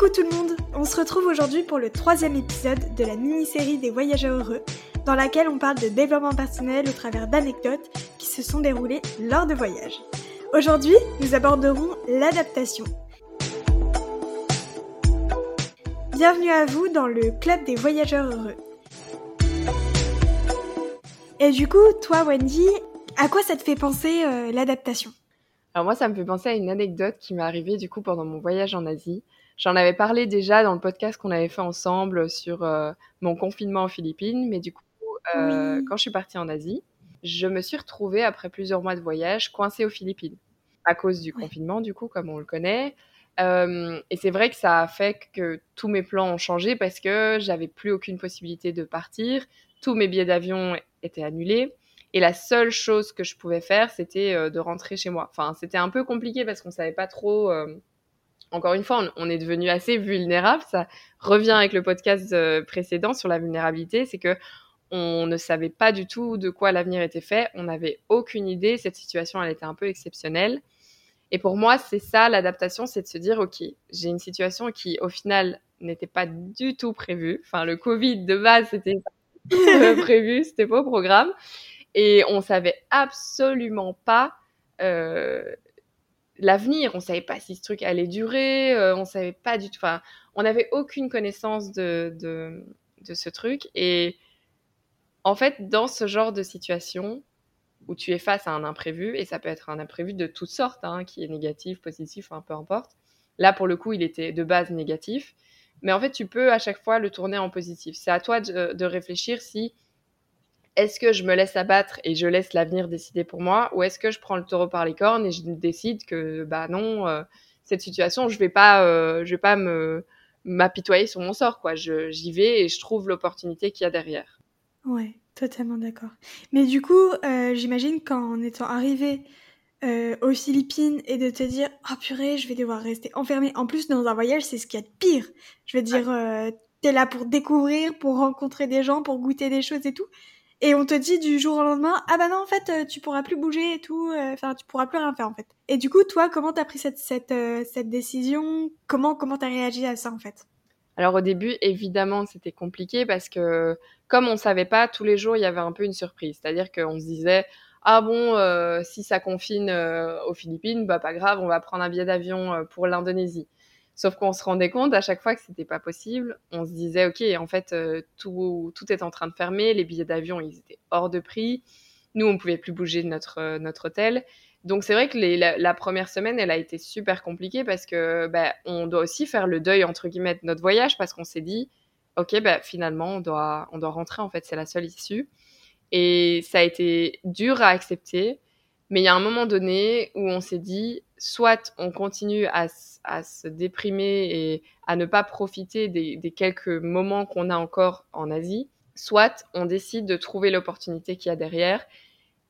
Coucou tout le monde On se retrouve aujourd'hui pour le troisième épisode de la mini-série des voyageurs heureux, dans laquelle on parle de développement personnel au travers d'anecdotes qui se sont déroulées lors de voyages. Aujourd'hui, nous aborderons l'adaptation. Bienvenue à vous dans le club des voyageurs heureux. Et du coup, toi Wendy, à quoi ça te fait penser euh, l'adaptation? Alors moi, ça me fait penser à une anecdote qui m'est arrivée du coup pendant mon voyage en Asie. J'en avais parlé déjà dans le podcast qu'on avait fait ensemble sur euh, mon confinement aux Philippines, mais du coup, euh, quand je suis partie en Asie, je me suis retrouvée après plusieurs mois de voyage coincée aux Philippines à cause du confinement, du coup, comme on le connaît. Euh, et c'est vrai que ça a fait que tous mes plans ont changé parce que j'avais plus aucune possibilité de partir. Tous mes billets d'avion étaient annulés. Et la seule chose que je pouvais faire, c'était de rentrer chez moi. Enfin, c'était un peu compliqué parce qu'on savait pas trop encore une fois, on, est devenu assez vulnérable. Ça revient avec le podcast euh, précédent sur la vulnérabilité, c'est que on ne savait pas du tout de quoi l'avenir était fait. On n'avait aucune idée. Cette situation, elle était un peu exceptionnelle. Et pour moi, c'est ça l'adaptation, c'est de se dire, ok, j'ai une situation qui, au final, n'était pas du tout prévue. Enfin, le Covid de base, c'était pas prévu, c'était pas au programme, et on savait absolument pas euh, l'avenir. On savait pas si ce truc allait durer, euh, on savait pas du tout. Enfin, on n'avait aucune connaissance de, de, ce truc. Et en fait, dans ce genre de situation où tu es face à un imprévu, et ça peut être un imprévu de toutes sortes, hein, qui est négatif, positif, peu importe. Là, pour le coup, il était de base négatif. Mais en fait, tu peux à chaque fois le tourner en positif. C'est à toi de réfléchir si est-ce que je me laisse abattre et je laisse l'avenir décider pour moi ou est-ce que je prends le taureau par les cornes et je décide que bah non euh, cette situation je vais pas euh, je vais pas me m'apitoyer sur mon sort quoi. J'y vais et je trouve l'opportunité qu'il y a derrière. Ouais totalement d'accord. Mais du coup euh, j'imagine qu'en étant arrivé aux Philippines et de te dire ah oh, purée je vais devoir rester enfermé en plus dans un voyage c'est ce qu'il y a de pire. Je veux dire t'es là pour découvrir pour rencontrer des gens pour goûter des choses et tout et on te dit du jour au lendemain ah bah non en fait euh, tu pourras plus bouger et tout euh, enfin tu pourras plus rien faire en fait et du coup toi comment t'as pris cette cette euh, décision? Comment comment t'as réagi à ça en fait? Alors au début évidemment c'était compliqué parce que comme on savait pas tous les jours il y avait un peu une surprise. C'est-à-dire qu'on se disait ah bon si ça confine aux Philippines bah pas grave on va prendre un billet d'avion pour l'Indonésie Sauf qu'on se rendait compte à chaque fois que c'était pas possible. On se disait, OK, en fait, euh, tout, tout est en train de fermer. Les billets d'avion, ils étaient hors de prix. Nous, on pouvait plus bouger de notre, euh, notre hôtel. Donc, c'est vrai que la, première semaine, elle a été super compliquée parce que bah, on doit aussi faire le deuil, entre guillemets, de notre voyage parce qu'on s'est dit, OK, bah, finalement, on doit, on doit rentrer. En fait, c'est la seule issue. Et ça a été dur à accepter. Mais il y a un moment donné où on s'est dit, soit on continue à, se déprimer et à ne pas profiter des, quelques moments qu'on a encore en Asie, soit on décide de trouver l'opportunité qu'il y a derrière.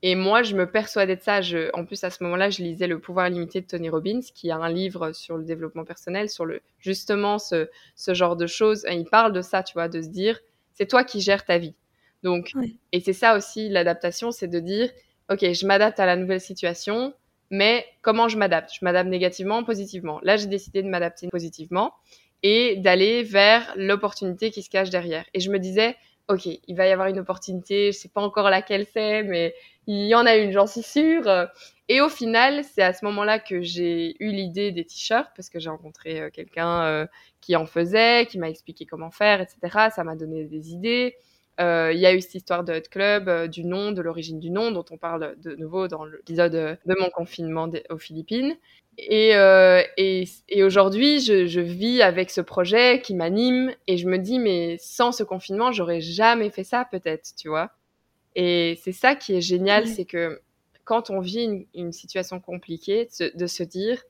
Et moi, je me persuadais de ça. en plus, à ce moment-là, je lisais Le pouvoir limité de Tony Robbins, qui a un livre sur le développement personnel, sur le, justement ce, genre de choses. il parle de ça, tu vois, de se dire, c'est toi qui gères ta vie. Donc, et c'est ça aussi l'adaptation, c'est de dire, ok, je m'adapte à la nouvelle situation, mais comment je m'adapte? Je m'adapte négativement, positivement. Là, j'ai décidé de m'adapter positivement et d'aller vers l'opportunité qui se cache derrière. Et je me disais, ok, il va y avoir une opportunité, je sais pas encore laquelle c'est, mais il y en a une, j'en suis sûre. Et au final, c'est à ce moment-là que j'ai eu l'idée des t-shirts parce que j'ai rencontré euh, quelqu'un euh, qui en faisait, qui m'a expliqué comment faire, etc. Ça m'a donné des idées. Euh, il y a eu cette histoire de Hot Club, euh, du nom, de l'origine du nom, dont on parle de nouveau dans l'épisode de mon confinement aux Philippines. Et, euh, et, et aujourd'hui, je, je, vis avec ce projet qui m'anime et je me dis, mais sans ce confinement, j'aurais jamais fait ça peut-être, tu vois. Et c'est ça qui est génial, c'est que quand on vit une, une situation compliquée, de, de se dire,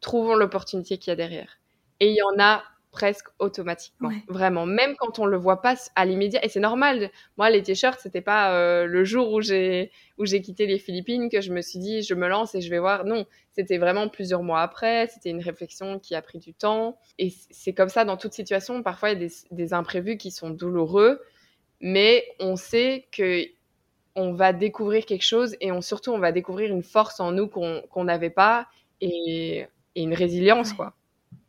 trouvons l'opportunité qu'il y a derrière. Et il y en a presque automatiquement. Vraiment, même quand on le voit pas à l'immédiat. Et c'est normal. Moi, les t-shirts, c'était pas euh, le jour où j'ai où j'ai quitté les Philippines que je me suis dit je me lance et je vais voir. Non, c'était vraiment plusieurs mois après. C'était une réflexion qui a pris du temps. Et c'est comme ça dans toute situation. Parfois, il y a des, des imprévus qui sont douloureux, mais on sait que on va découvrir quelque chose et on surtout on va découvrir une force en nous qu'on n'avait pas et, et, une résilience quoi.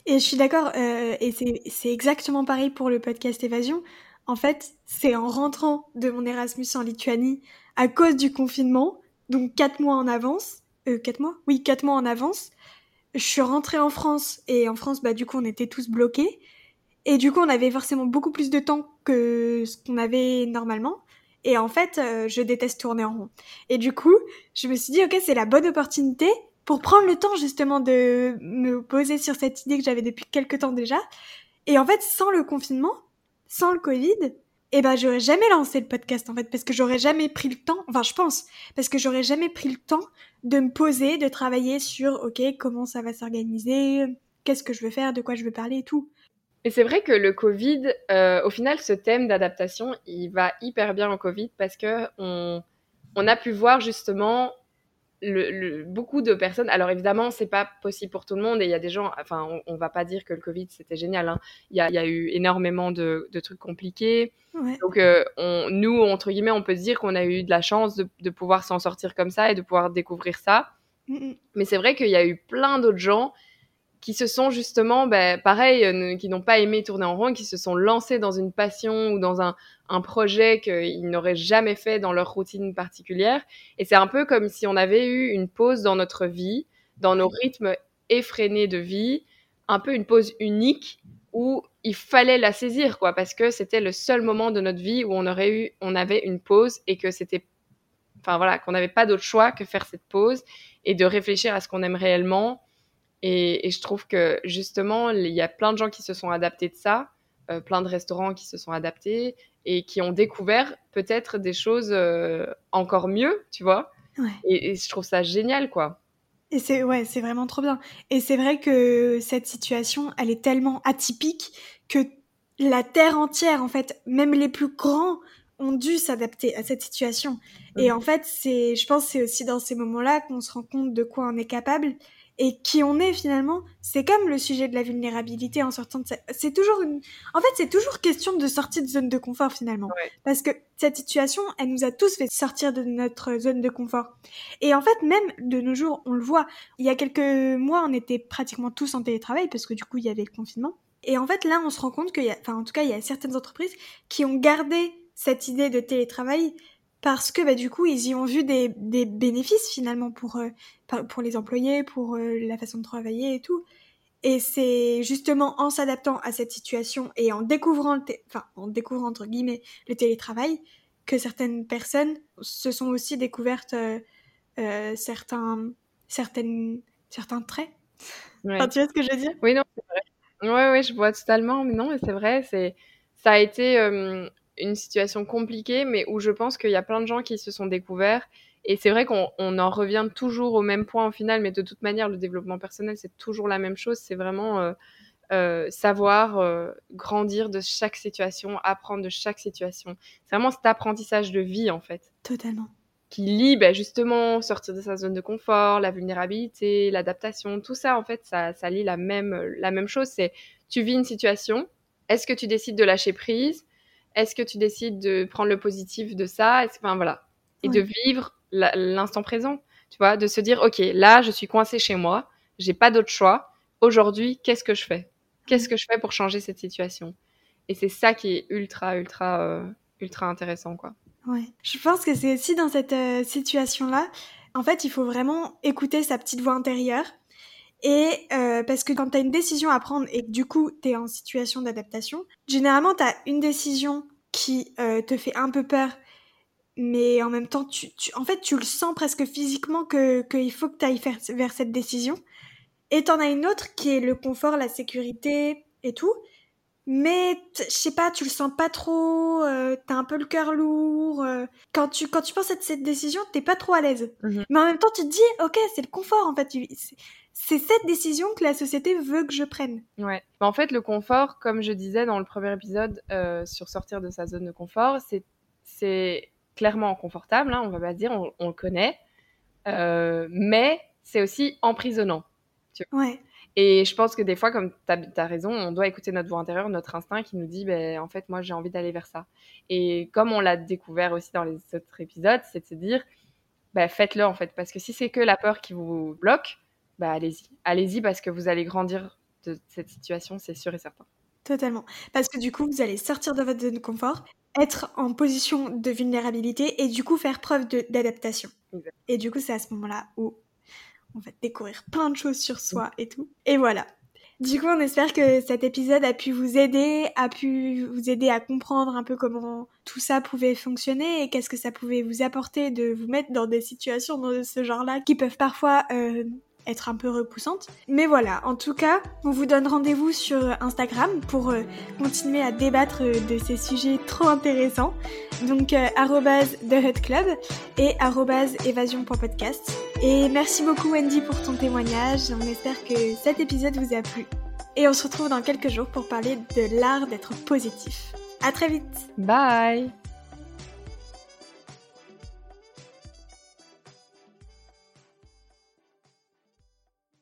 Et je suis d'accord, euh, et c'est exactement pareil pour le podcast Évasion. En fait, c'est en rentrant de mon Erasmus en Lituanie à cause du confinement, donc quatre mois en avance, euh, quatre mois? Oui, quatre mois en avance, je suis rentrée en France, et en France, bah du coup, on était tous bloqués. Et du coup, on avait forcément beaucoup plus de temps que ce qu'on avait normalement. Et en fait, euh, je déteste tourner en rond. Et du coup, je me suis dit, ok, c'est la bonne opportunité pour prendre le temps justement de me poser sur cette idée que j'avais depuis quelques temps déjà. Et en fait, sans le confinement, sans le Covid, eh ben, j'aurais jamais lancé le podcast en fait, parce que j'aurais jamais pris le temps, enfin, je pense, parce que j'aurais jamais pris le temps de me poser, de travailler sur, ok, comment ça va s'organiser, qu'est-ce que je veux faire, de quoi je veux parler et tout. Et c'est vrai que le Covid, euh, au final, ce thème d'adaptation, il va hyper bien au Covid parce que on, on a pu voir justement le, beaucoup de personnes. Alors évidemment, c'est pas possible pour tout le monde et il y a des gens. Enfin, on, va pas dire que le Covid c'était génial. Hein. Il y, a, y, a, eu énormément de, de trucs compliqués. Donc euh, on, nous, entre guillemets, on peut se dire qu'on a eu de la chance de, de pouvoir s'en sortir comme ça et de pouvoir découvrir ça. Mais c'est vrai qu'il y a eu plein d'autres gens qui se sont justement, ben, pareil, euh, qui n'ont pas aimé tourner en rond, qui se sont lancés dans une passion ou dans un, un projet qu'ils n'auraient jamais fait dans leur routine particulière. Et c'est un peu comme si on avait eu une pause dans notre vie, dans nos rythmes effrénés de vie, un peu une pause unique où il fallait la saisir, quoi, parce que c'était le seul moment de notre vie où on aurait eu, on avait une pause et que c'était, enfin voilà, qu'on n'avait pas d'autre choix que faire cette pause et de réfléchir à ce qu'on aime réellement et, je trouve que justement, il y a plein de gens qui se sont adaptés de ça, euh, plein de restaurants qui se sont adaptés et qui ont découvert peut-être des choses euh, encore mieux, tu vois. Et, je trouve ça génial, quoi. Et c'est ouais, c'est vraiment trop bien. Et c'est vrai que cette situation, elle est tellement atypique que la terre entière, en fait, même les plus grands ont dû s'adapter à cette situation. Et en fait, c'est, je pense, c'est aussi dans ces moments-là qu'on se rend compte de quoi on est capable et qui on est finalement, c'est comme le sujet de la vulnérabilité en sortant de C'est toujours une... En fait, c'est toujours question de sortir de zone de confort finalement. Parce que cette situation, elle nous a tous fait sortir de notre zone de confort. Et en fait, même de nos jours, on le voit. Il y a quelques mois, on était pratiquement tous en télétravail parce que du coup, il y avait le confinement. Et en fait, là, on se rend compte qu'il y a... Enfin, en tout cas, il y a certaines entreprises qui ont gardé cette idée de télétravail parce que bah, du coup, ils y ont vu des, des bénéfices finalement pour, euh, pour les employés, pour euh, la façon de travailler et tout. Et c'est justement en s'adaptant à cette situation et en découvrant, enfin, en découvrant entre guillemets le télétravail que certaines personnes se sont aussi découvertes euh, certains, certaines, certains traits. Enfin, tu vois ce que je veux dire? Oui, non, c'est vrai. Oui, oui, je vois totalement. Mais non, mais c'est vrai, c'est ça a été une situation compliquée, mais où je pense qu'il y a plein de gens qui se sont découverts. Et c'est vrai qu'on en revient toujours au même point au final, mais de toute manière, le développement personnel, c'est toujours la même chose. C'est vraiment euh, euh, savoir euh, grandir de chaque situation, apprendre de chaque situation. C'est vraiment cet apprentissage de vie, en fait. Totalement. Qui lie ben, justement sortir de sa zone de confort, la vulnérabilité, l'adaptation, tout ça, en fait, ça, ça lie la même, la même chose. C'est tu vis une situation, est-ce que tu décides de lâcher prise? Est-ce que tu décides de prendre le positif de ça? Enfin voilà. Et de vivre l'instant présent, tu vois, de se dire, OK, là, je suis coincée chez moi, j'ai pas d'autre choix. Aujourd'hui, qu'est-ce que je fais? Qu'est-ce que je fais pour changer cette situation? Et c'est ça qui est ultra, ultra, euh, ultra intéressant, quoi. Ouais. Je pense que c'est aussi dans cette euh, situation-là, en fait, il faut vraiment écouter sa petite voix intérieure. Et euh, parce que quand tu as une décision à prendre et que du coup tu es en situation d'adaptation, généralement tu as une décision qui euh, te fait un peu peur, mais en même temps, tu, tu, en fait, tu le sens presque physiquement qu'il faut que tu ailles vers cette décision. Et t'en as une autre qui est le confort, la sécurité et tout. Mais je sais pas, tu le sens pas trop, euh, t'as un peu le cœur lourd. Euh. quand, tu, quand tu penses à cette décision, t'es pas trop à l'aise. Mmh mais en même temps, tu te dis, ok, c'est le confort en fait c'est cette décision que la société veut que je prenne. Ouais. En fait, le confort, comme je disais dans le premier épisode euh, sur sortir de sa zone de confort, c'est clairement confortable, hein, on va pas dire, on, le connaît, euh, mais c'est aussi emprisonnant. Ouais. Et je pense que des fois, comme tu as, raison, on doit écouter notre voix intérieure, notre instinct qui nous dit, ben, en fait, moi, j'ai envie d'aller vers ça. Et comme on l'a découvert aussi dans les autres épisodes, c'est de se dire, ben, faites-le, en fait. Parce que si c'est que la peur qui vous bloque, bah allez-y. Allez-y parce que vous allez grandir de cette situation, c'est sûr et certain. Totalement. Parce que du coup, vous allez sortir de votre zone de confort, être en position de vulnérabilité et du coup faire preuve d'adaptation. Et du coup, c'est à ce moment-là où on va découvrir plein de choses sur soi et tout. Et voilà. Du coup, on espère que cet épisode a pu vous aider, a pu vous aider à comprendre un peu comment tout ça pouvait fonctionner et qu'est-ce que ça pouvait vous apporter de vous mettre dans des situations de ce genre-là qui peuvent parfois euh, être un peu repoussante. Mais voilà, en tout cas, on vous donne rendez-vous sur Instagram pour euh, continuer à débattre euh, de ces sujets trop intéressants. Donc, euh, The Club et évasion.podcast. Et merci beaucoup Wendy pour ton témoignage. On espère que cet épisode vous a plu. Et on se retrouve dans quelques jours pour parler de l'art d'être positif. À très vite. Bye